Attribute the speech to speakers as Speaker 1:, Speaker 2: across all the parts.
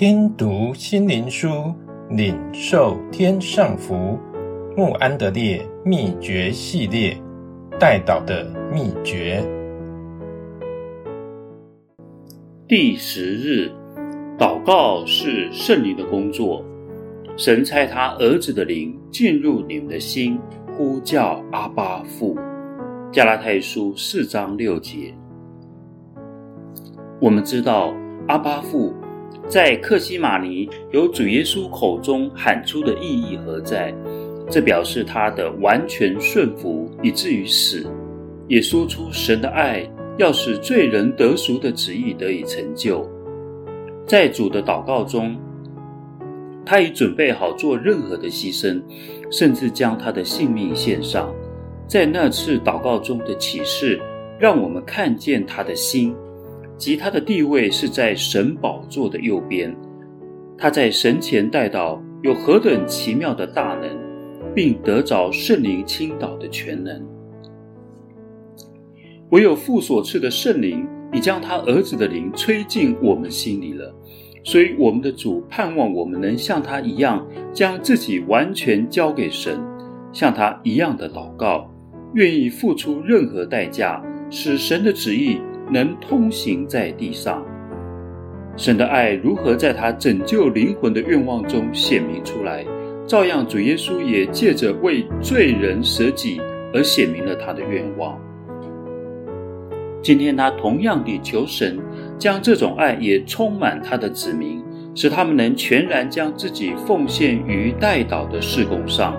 Speaker 1: 听读心灵书，领受天上福。穆安德烈秘诀系列，代祷的秘诀。
Speaker 2: 第十日，祷告是圣灵的工作。神差他儿子的灵进入你们的心，呼叫阿巴父。加拉太书四章六节。我们知道阿巴父在克西马尼由主耶稣口中喊出的意义何在？这表示他的完全顺服，以至于死，也说出神的爱要使罪人得赎的旨意得以成就。在主的祷告中，他已准备好做任何的牺牲，甚至将他的性命献上。在那次祷告中的启示，让我们看见他的心，及他的地位是在神宝座的右边。他在神前代祷有何等奇妙的大能！并得着圣灵倾倒的全能，唯有父所赐的圣灵已将他儿子的灵吹进我们心里了，所以我们的主盼望我们能像他一样，将自己完全交给神，像他一样的祷告，愿意付出任何代价，使神的旨意能通行在地上。神的爱如何在他拯救灵魂的愿望中显明出来？照样，主耶稣也借着为罪人舍己而显明了他的愿望。今天，他同样地求神将这种爱也充满他的子民，使他们能全然将自己奉献于代祷的事工上，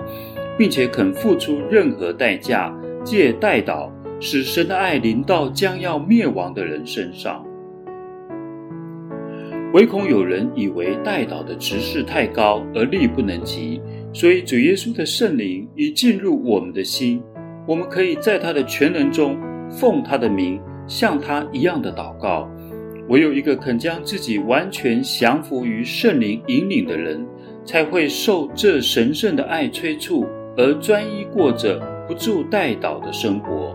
Speaker 2: 并且肯付出任何代价，借代祷使神的爱临到将要灭亡的人身上。唯恐有人以为代祷的职事太高而力不能及，所以主耶稣的圣灵已进入我们的心，我们可以在他的权能中奉他的名，像他一样的祷告。唯有一个肯将自己完全降服于圣灵引领的人，才会受这神圣的爱催促，而专一过着不住代祷的生活，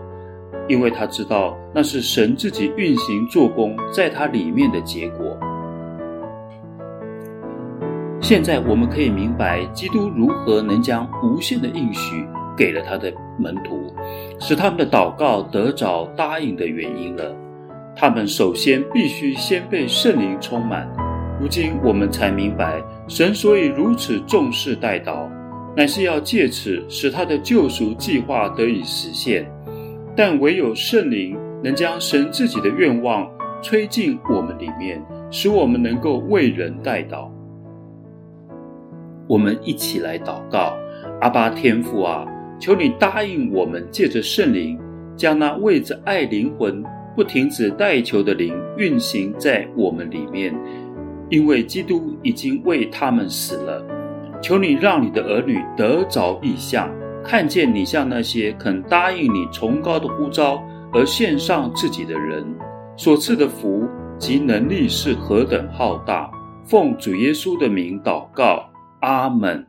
Speaker 2: 因为他知道那是神自己运行做工在他里面的结果。现在我们可以明白，基督如何能将无限的应许给了他的门徒，使他们的祷告得着答应的原因了。他们首先必须先被圣灵充满。如今我们才明白，神所以如此重视代祷，乃是要借此使他的救赎计划得以实现。但唯有圣灵能将神自己的愿望吹进我们里面，使我们能够为人代祷。我们一起来祷告，阿爸天父啊，求你答应我们，借着圣灵，将那为着爱灵魂不停止代求的灵运行在我们里面，因为基督已经为他们死了。求你让你的儿女得着异象，看见你向那些肯答应你崇高的呼召而献上自己的人所赐的福及能力是何等浩大。奉主耶稣的名祷告。阿门。